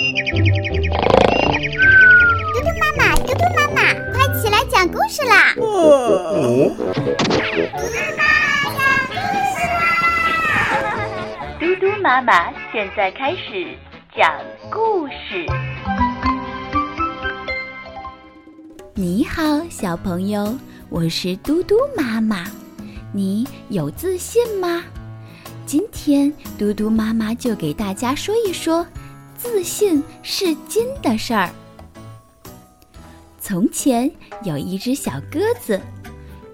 嘟嘟妈妈，嘟嘟妈妈，快起来讲故事啦！嘟嘟妈妈讲故事啦！嘟嘟妈妈现在开始讲故事。你好，小朋友，我是嘟嘟妈妈。你有自信吗？今天嘟嘟妈妈就给大家说一说，自信是金的事儿。从前有一只小鸽子，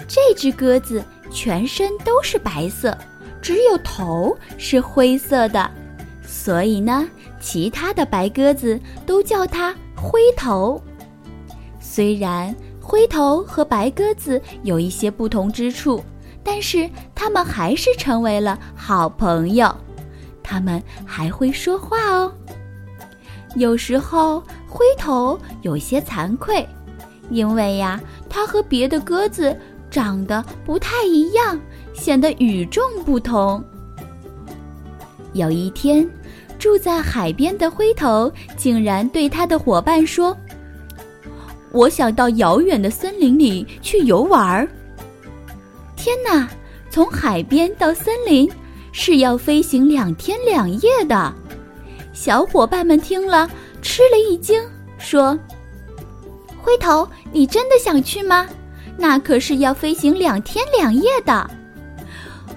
这只鸽子全身都是白色，只有头是灰色的，所以呢，其他的白鸽子都叫它灰头。虽然灰头和白鸽子有一些不同之处。但是它们还是成为了好朋友，它们还会说话哦。有时候灰头有些惭愧，因为呀，它和别的鸽子长得不太一样，显得与众不同。有一天，住在海边的灰头竟然对他的伙伴说：“我想到遥远的森林里去游玩儿。”天哪，从海边到森林是要飞行两天两夜的。小伙伴们听了吃了一惊，说：“灰头，你真的想去吗？那可是要飞行两天两夜的。”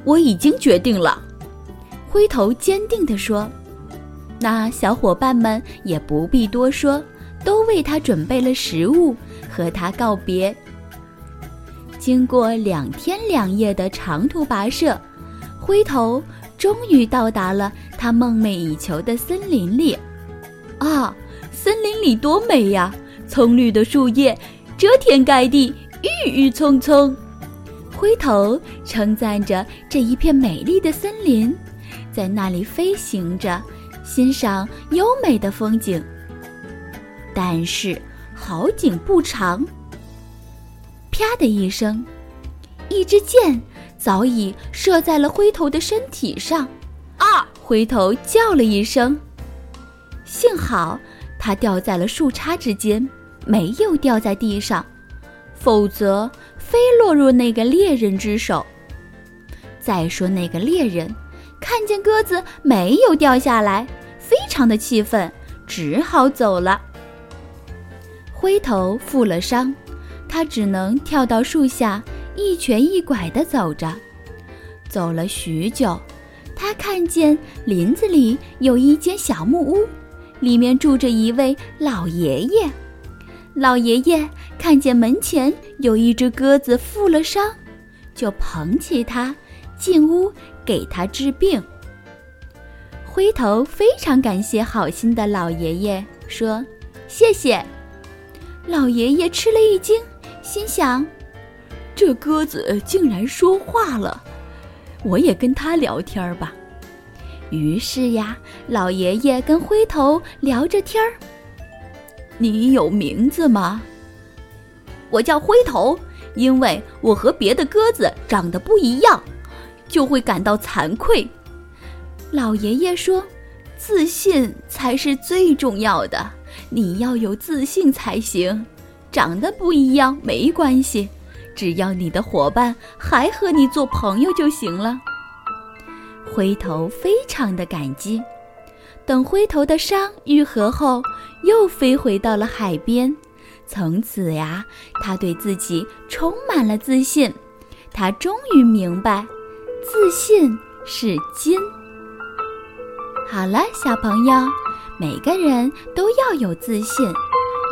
我已经决定了，灰头坚定地说。那小伙伴们也不必多说，都为他准备了食物，和他告别。经过两天两夜的长途跋涉，灰头终于到达了他梦寐以求的森林里。啊，森林里多美呀！葱绿的树叶遮天盖地，郁郁葱葱。灰头称赞着这一片美丽的森林，在那里飞行着，欣赏优美的风景。但是好景不长。啪的一声，一支箭早已射在了灰头的身体上。啊！灰头叫了一声。幸好它掉在了树杈之间，没有掉在地上，否则非落入那个猎人之手。再说那个猎人，看见鸽子没有掉下来，非常的气愤，只好走了。灰头负了伤。他只能跳到树下，一瘸一拐地走着。走了许久，他看见林子里有一间小木屋，里面住着一位老爷爷。老爷爷看见门前有一只鸽子负了伤，就捧起它进屋给它治病。灰头非常感谢好心的老爷爷，说：“谢谢。”老爷爷吃了一惊。心想，这鸽子竟然说话了，我也跟它聊天儿吧。于是呀，老爷爷跟灰头聊着天儿。你有名字吗？我叫灰头，因为我和别的鸽子长得不一样，就会感到惭愧。老爷爷说：“自信才是最重要的，你要有自信才行。”长得不一样没关系，只要你的伙伴还和你做朋友就行了。灰头非常的感激。等灰头的伤愈合后，又飞回到了海边。从此呀，他对自己充满了自信。他终于明白，自信是金。好了，小朋友，每个人都要有自信。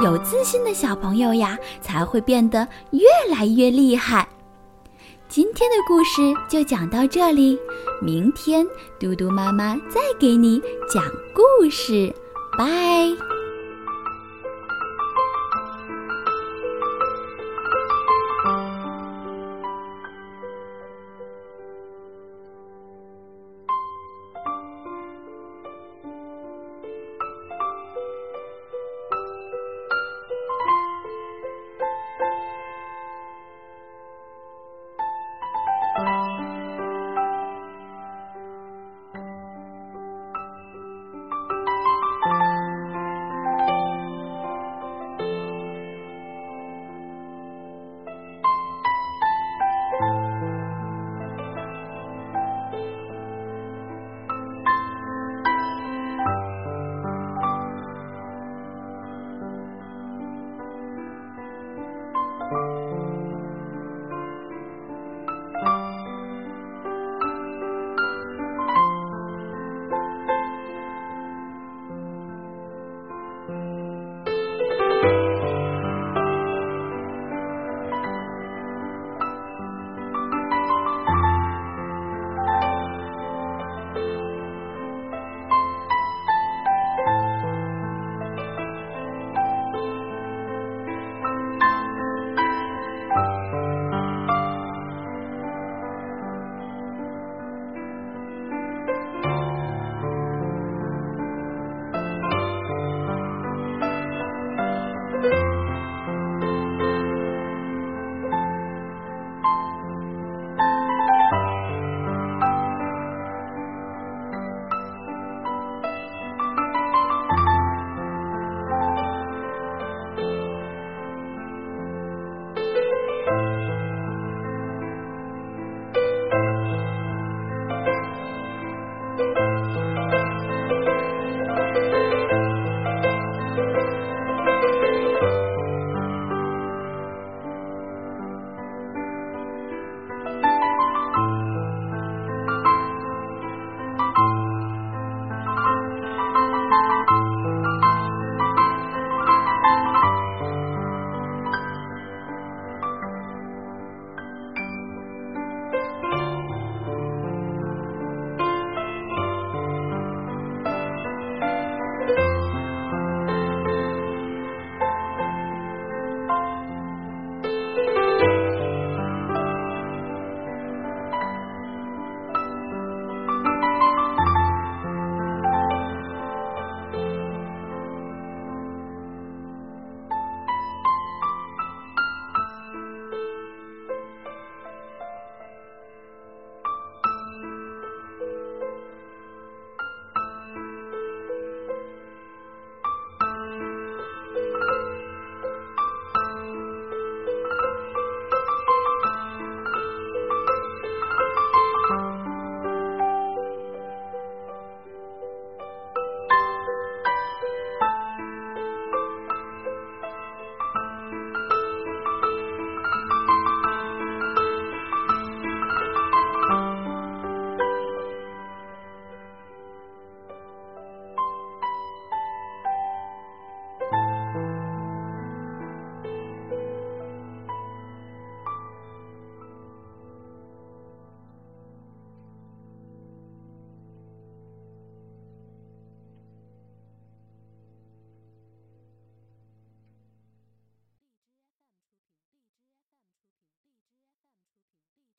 有自信的小朋友呀，才会变得越来越厉害。今天的故事就讲到这里，明天嘟嘟妈妈再给你讲故事，拜。